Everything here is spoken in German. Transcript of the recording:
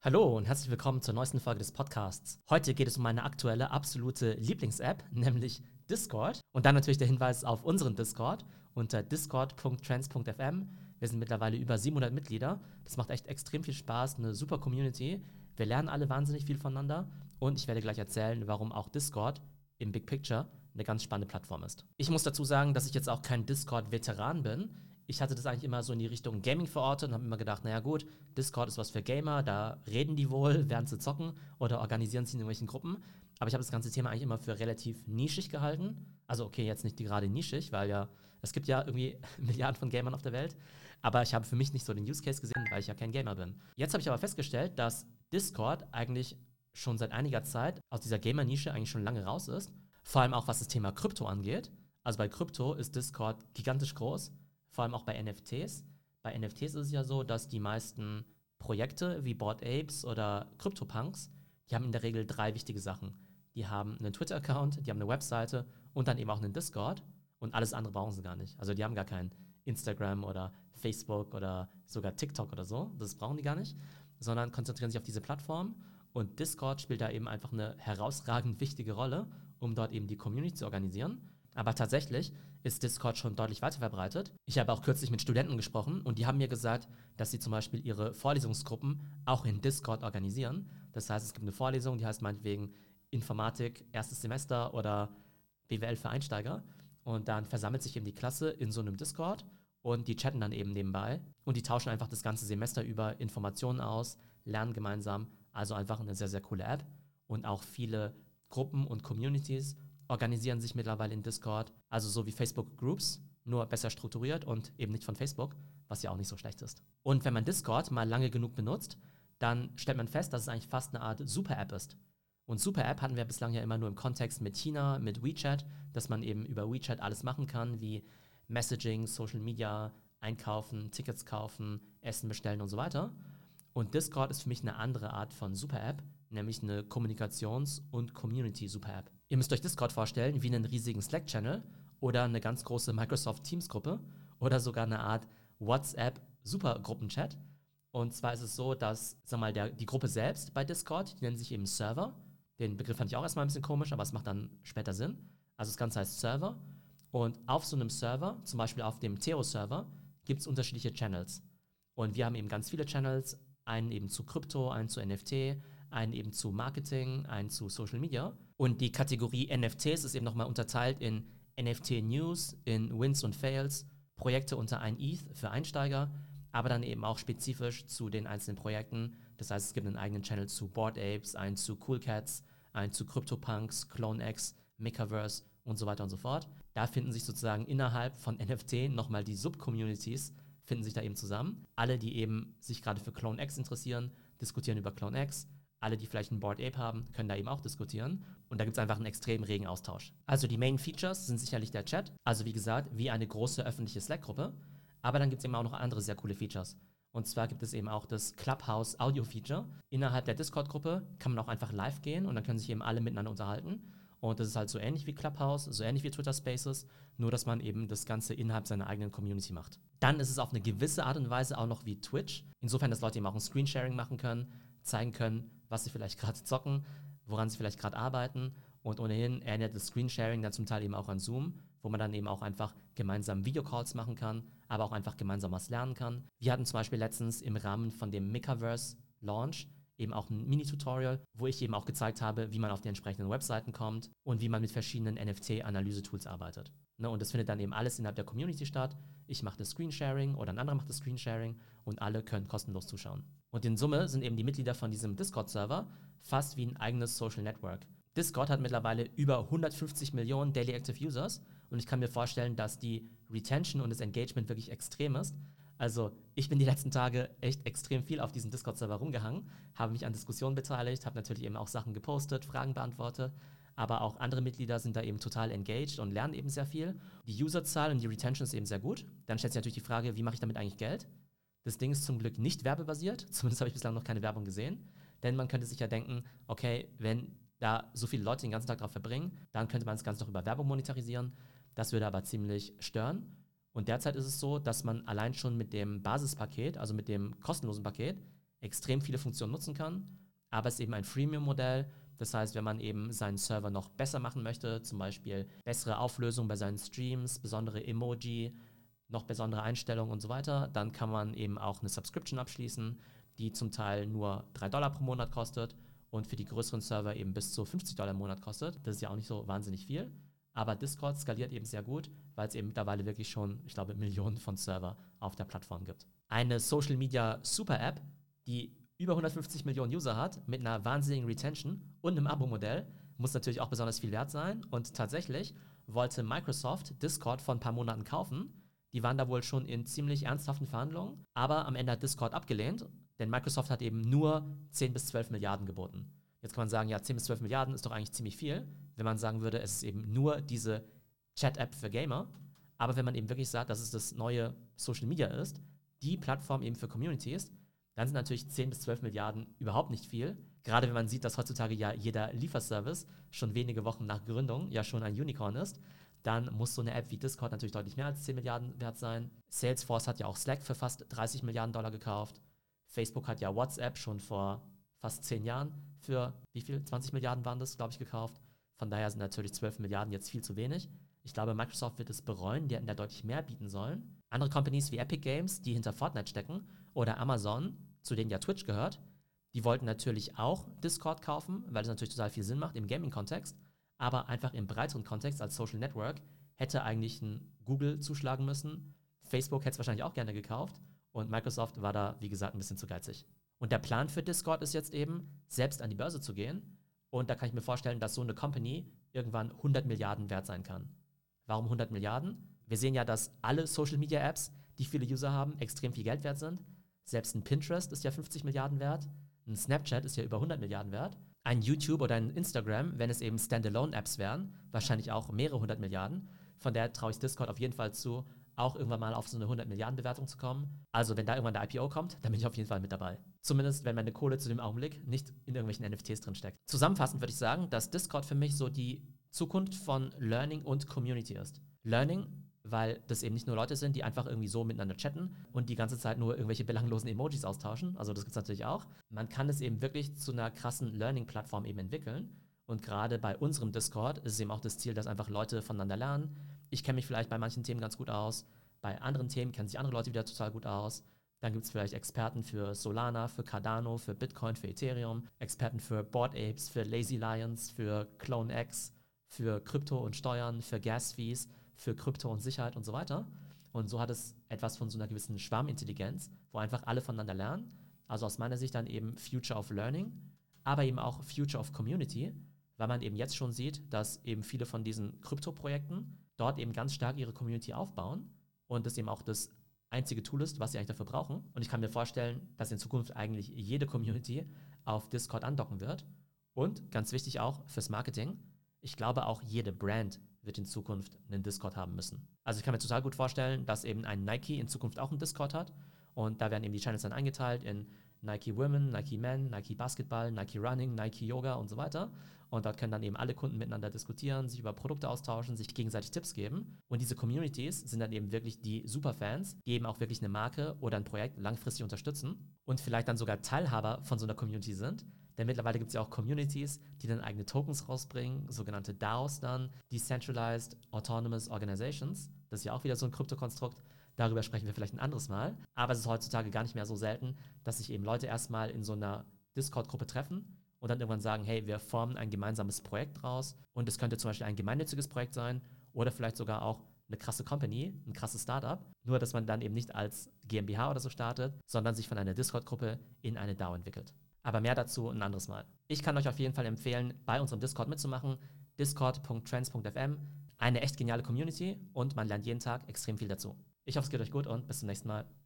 Hallo und herzlich willkommen zur neuesten Folge des Podcasts. Heute geht es um meine aktuelle absolute Lieblings-App, nämlich Discord. Und dann natürlich der Hinweis auf unseren Discord unter discord.trends.fm. Wir sind mittlerweile über 700 Mitglieder. Das macht echt extrem viel Spaß, eine super Community. Wir lernen alle wahnsinnig viel voneinander und ich werde gleich erzählen, warum auch Discord im Big Picture eine ganz spannende Plattform ist. Ich muss dazu sagen, dass ich jetzt auch kein Discord-Veteran bin ich hatte das eigentlich immer so in die Richtung Gaming verortet und habe immer gedacht, naja gut, Discord ist was für Gamer, da reden die wohl, während sie zocken oder organisieren sie in irgendwelchen Gruppen. Aber ich habe das ganze Thema eigentlich immer für relativ nischig gehalten. Also okay, jetzt nicht gerade nischig, weil ja, es gibt ja irgendwie Milliarden von Gamern auf der Welt. Aber ich habe für mich nicht so den Use Case gesehen, weil ich ja kein Gamer bin. Jetzt habe ich aber festgestellt, dass Discord eigentlich schon seit einiger Zeit aus dieser Gamer-Nische eigentlich schon lange raus ist. Vor allem auch was das Thema Krypto angeht. Also bei Krypto ist Discord gigantisch groß vor allem auch bei NFTs. Bei NFTs ist es ja so, dass die meisten Projekte wie Bored Apes oder CryptoPunks, die haben in der Regel drei wichtige Sachen. Die haben einen Twitter-Account, die haben eine Webseite und dann eben auch einen Discord und alles andere brauchen sie gar nicht. Also die haben gar kein Instagram oder Facebook oder sogar TikTok oder so, das brauchen die gar nicht, sondern konzentrieren sich auf diese Plattform und Discord spielt da eben einfach eine herausragend wichtige Rolle, um dort eben die Community zu organisieren. Aber tatsächlich ist Discord schon deutlich weiter verbreitet. Ich habe auch kürzlich mit Studenten gesprochen und die haben mir gesagt, dass sie zum Beispiel ihre Vorlesungsgruppen auch in Discord organisieren. Das heißt, es gibt eine Vorlesung, die heißt meinetwegen Informatik, erstes Semester oder BWL für Einsteiger. Und dann versammelt sich eben die Klasse in so einem Discord und die chatten dann eben nebenbei und die tauschen einfach das ganze Semester über Informationen aus, lernen gemeinsam. Also einfach eine sehr, sehr coole App und auch viele Gruppen und Communities organisieren sich mittlerweile in Discord, also so wie Facebook Groups, nur besser strukturiert und eben nicht von Facebook, was ja auch nicht so schlecht ist. Und wenn man Discord mal lange genug benutzt, dann stellt man fest, dass es eigentlich fast eine Art Super-App ist. Und Super-App hatten wir bislang ja immer nur im Kontext mit China, mit WeChat, dass man eben über WeChat alles machen kann, wie Messaging, Social Media, einkaufen, Tickets kaufen, Essen bestellen und so weiter. Und Discord ist für mich eine andere Art von Super-App, nämlich eine Kommunikations- und Community-Super-App. Ihr müsst euch Discord vorstellen wie einen riesigen Slack-Channel oder eine ganz große Microsoft Teams-Gruppe oder sogar eine Art WhatsApp-Supergruppenchat. Und zwar ist es so, dass, sag mal, der, die Gruppe selbst bei Discord, die nennt sich eben Server. Den Begriff fand ich auch erstmal ein bisschen komisch, aber es macht dann später Sinn. Also das Ganze heißt Server. Und auf so einem Server, zum Beispiel auf dem Theo-Server, gibt es unterschiedliche Channels. Und wir haben eben ganz viele Channels, einen eben zu Krypto, einen zu NFT, einen eben zu Marketing, einen zu Social Media. Und die Kategorie NFTs ist eben nochmal unterteilt in NFT News, in Wins und Fails, Projekte unter ein ETH für Einsteiger, aber dann eben auch spezifisch zu den einzelnen Projekten. Das heißt, es gibt einen eigenen Channel zu Board Apes, einen zu Cool Cats, einen zu CryptoPunks, CloneX, Mikaverse und so weiter und so fort. Da finden sich sozusagen innerhalb von NFT nochmal die Subcommunities, finden sich da eben zusammen. Alle, die eben sich gerade für CloneX interessieren, diskutieren über CloneX alle, die vielleicht ein Board Ape haben, können da eben auch diskutieren. Und da gibt es einfach einen extrem regen Austausch. Also die Main Features sind sicherlich der Chat. Also wie gesagt, wie eine große öffentliche Slack-Gruppe. Aber dann gibt es eben auch noch andere sehr coole Features. Und zwar gibt es eben auch das Clubhouse Audio Feature. Innerhalb der Discord-Gruppe kann man auch einfach live gehen und dann können sich eben alle miteinander unterhalten. Und das ist halt so ähnlich wie Clubhouse, so ähnlich wie Twitter Spaces, nur dass man eben das Ganze innerhalb seiner eigenen Community macht. Dann ist es auf eine gewisse Art und Weise auch noch wie Twitch. Insofern, dass Leute eben auch ein Screensharing machen können, zeigen können, was sie vielleicht gerade zocken, woran sie vielleicht gerade arbeiten. Und ohnehin erinnert das Screensharing dann zum Teil eben auch an Zoom, wo man dann eben auch einfach gemeinsam Videocalls machen kann, aber auch einfach gemeinsam was lernen kann. Wir hatten zum Beispiel letztens im Rahmen von dem Mikaverse Launch eben auch ein Mini-Tutorial, wo ich eben auch gezeigt habe, wie man auf die entsprechenden Webseiten kommt und wie man mit verschiedenen NFT-Analyse-Tools arbeitet. Ne, und das findet dann eben alles innerhalb der Community statt. Ich mache das Screensharing oder ein anderer macht das Screensharing und alle können kostenlos zuschauen. Und in Summe sind eben die Mitglieder von diesem Discord-Server fast wie ein eigenes Social Network. Discord hat mittlerweile über 150 Millionen Daily Active Users und ich kann mir vorstellen, dass die Retention und das Engagement wirklich extrem ist. Also ich bin die letzten Tage echt extrem viel auf diesem Discord-Server rumgehangen, habe mich an Diskussionen beteiligt, habe natürlich eben auch Sachen gepostet, Fragen beantwortet, aber auch andere Mitglieder sind da eben total engaged und lernen eben sehr viel. Die Userzahl und die Retention ist eben sehr gut. Dann stellt sich natürlich die Frage, wie mache ich damit eigentlich Geld? Das Ding ist zum Glück nicht werbebasiert, zumindest habe ich bislang noch keine Werbung gesehen. Denn man könnte sich ja denken, okay, wenn da so viele Leute den ganzen Tag drauf verbringen, dann könnte man das Ganze doch über Werbung monetarisieren. Das würde aber ziemlich stören. Und derzeit ist es so, dass man allein schon mit dem Basispaket, also mit dem kostenlosen Paket, extrem viele Funktionen nutzen kann, aber es ist eben ein Freemium-Modell. Das heißt, wenn man eben seinen Server noch besser machen möchte, zum Beispiel bessere Auflösung bei seinen Streams, besondere Emoji, noch besondere Einstellungen und so weiter, dann kann man eben auch eine Subscription abschließen, die zum Teil nur 3 Dollar pro Monat kostet und für die größeren Server eben bis zu 50 Dollar im Monat kostet. Das ist ja auch nicht so wahnsinnig viel. Aber Discord skaliert eben sehr gut, weil es eben mittlerweile wirklich schon, ich glaube, Millionen von Server auf der Plattform gibt. Eine Social Media Super App, die über 150 Millionen User hat, mit einer wahnsinnigen Retention und einem Abo-Modell, muss natürlich auch besonders viel wert sein. Und tatsächlich wollte Microsoft Discord vor ein paar Monaten kaufen. Die waren da wohl schon in ziemlich ernsthaften Verhandlungen, aber am Ende hat Discord abgelehnt, denn Microsoft hat eben nur 10 bis 12 Milliarden geboten. Jetzt kann man sagen, ja, 10 bis 12 Milliarden ist doch eigentlich ziemlich viel, wenn man sagen würde, es ist eben nur diese Chat-App für Gamer. Aber wenn man eben wirklich sagt, dass es das neue Social Media ist, die Plattform eben für Communities, dann sind natürlich 10 bis 12 Milliarden überhaupt nicht viel. Gerade wenn man sieht, dass heutzutage ja jeder Lieferservice schon wenige Wochen nach Gründung ja schon ein Unicorn ist, dann muss so eine App wie Discord natürlich deutlich mehr als 10 Milliarden wert sein. Salesforce hat ja auch Slack für fast 30 Milliarden Dollar gekauft. Facebook hat ja WhatsApp schon vor fast 10 Jahren für wie viel? 20 Milliarden waren das, glaube ich, gekauft. Von daher sind natürlich 12 Milliarden jetzt viel zu wenig. Ich glaube, Microsoft wird es bereuen, die hätten da deutlich mehr bieten sollen. Andere Companies wie Epic Games, die hinter Fortnite stecken, oder Amazon, zu denen ja Twitch gehört, die wollten natürlich auch Discord kaufen, weil es natürlich total viel Sinn macht im Gaming-Kontext, aber einfach im breiteren Kontext als Social Network hätte eigentlich ein Google zuschlagen müssen. Facebook hätte es wahrscheinlich auch gerne gekauft und Microsoft war da, wie gesagt, ein bisschen zu geizig. Und der Plan für Discord ist jetzt eben, selbst an die Börse zu gehen. Und da kann ich mir vorstellen, dass so eine Company irgendwann 100 Milliarden wert sein kann. Warum 100 Milliarden? Wir sehen ja, dass alle Social Media Apps, die viele User haben, extrem viel Geld wert sind. Selbst ein Pinterest ist ja 50 Milliarden wert. Ein Snapchat ist ja über 100 Milliarden wert. Ein YouTube oder ein Instagram, wenn es eben Standalone-Apps wären, wahrscheinlich auch mehrere hundert Milliarden. Von daher traue ich Discord auf jeden Fall zu, auch irgendwann mal auf so eine 100 Milliarden Bewertung zu kommen. Also wenn da irgendwann der IPO kommt, dann bin ich auf jeden Fall mit dabei. Zumindest wenn meine Kohle zu dem Augenblick nicht in irgendwelchen NFTs drin steckt. Zusammenfassend würde ich sagen, dass Discord für mich so die Zukunft von Learning und Community ist. Learning, weil das eben nicht nur Leute sind, die einfach irgendwie so miteinander chatten und die ganze Zeit nur irgendwelche belanglosen Emojis austauschen. Also das gibt es natürlich auch. Man kann es eben wirklich zu einer krassen Learning-Plattform eben entwickeln. Und gerade bei unserem Discord ist es eben auch das Ziel, dass einfach Leute voneinander lernen. Ich kenne mich vielleicht bei manchen Themen ganz gut aus. Bei anderen Themen kennen sich andere Leute wieder total gut aus. Dann gibt es vielleicht Experten für Solana, für Cardano, für Bitcoin, für Ethereum, Experten für Board Apes, für Lazy Lions, für CloneX, für Krypto und Steuern, für Gas Fees, für Krypto und Sicherheit und so weiter. Und so hat es etwas von so einer gewissen Schwarmintelligenz, wo einfach alle voneinander lernen. Also aus meiner Sicht dann eben Future of Learning, aber eben auch Future of Community, weil man eben jetzt schon sieht, dass eben viele von diesen Krypto-Projekten dort eben ganz stark ihre Community aufbauen und das eben auch das einzige Tool ist, was sie eigentlich dafür brauchen. Und ich kann mir vorstellen, dass in Zukunft eigentlich jede Community auf Discord andocken wird. Und ganz wichtig auch fürs Marketing, ich glaube auch jede Brand wird in Zukunft einen Discord haben müssen. Also ich kann mir total gut vorstellen, dass eben ein Nike in Zukunft auch einen Discord hat. Und da werden eben die Channels dann eingeteilt in Nike Women, Nike Men, Nike Basketball, Nike Running, Nike Yoga und so weiter. Und dort können dann eben alle Kunden miteinander diskutieren, sich über Produkte austauschen, sich gegenseitig Tipps geben. Und diese Communities sind dann eben wirklich die Superfans, die eben auch wirklich eine Marke oder ein Projekt langfristig unterstützen und vielleicht dann sogar Teilhaber von so einer Community sind. Denn mittlerweile gibt es ja auch Communities, die dann eigene Tokens rausbringen, sogenannte DAOs dann, Decentralized Autonomous Organizations. Das ist ja auch wieder so ein Kryptokonstrukt. Darüber sprechen wir vielleicht ein anderes Mal. Aber es ist heutzutage gar nicht mehr so selten, dass sich eben Leute erstmal in so einer Discord-Gruppe treffen und dann irgendwann sagen, hey, wir formen ein gemeinsames Projekt draus und es könnte zum Beispiel ein gemeinnütziges Projekt sein oder vielleicht sogar auch eine krasse Company, ein krasses Startup, nur dass man dann eben nicht als GmbH oder so startet, sondern sich von einer Discord-Gruppe in eine DAO entwickelt. Aber mehr dazu ein anderes Mal. Ich kann euch auf jeden Fall empfehlen, bei unserem Discord mitzumachen. Discord.trends.fm. Eine echt geniale Community und man lernt jeden Tag extrem viel dazu. Ich hoffe, es geht euch gut und bis zum nächsten Mal.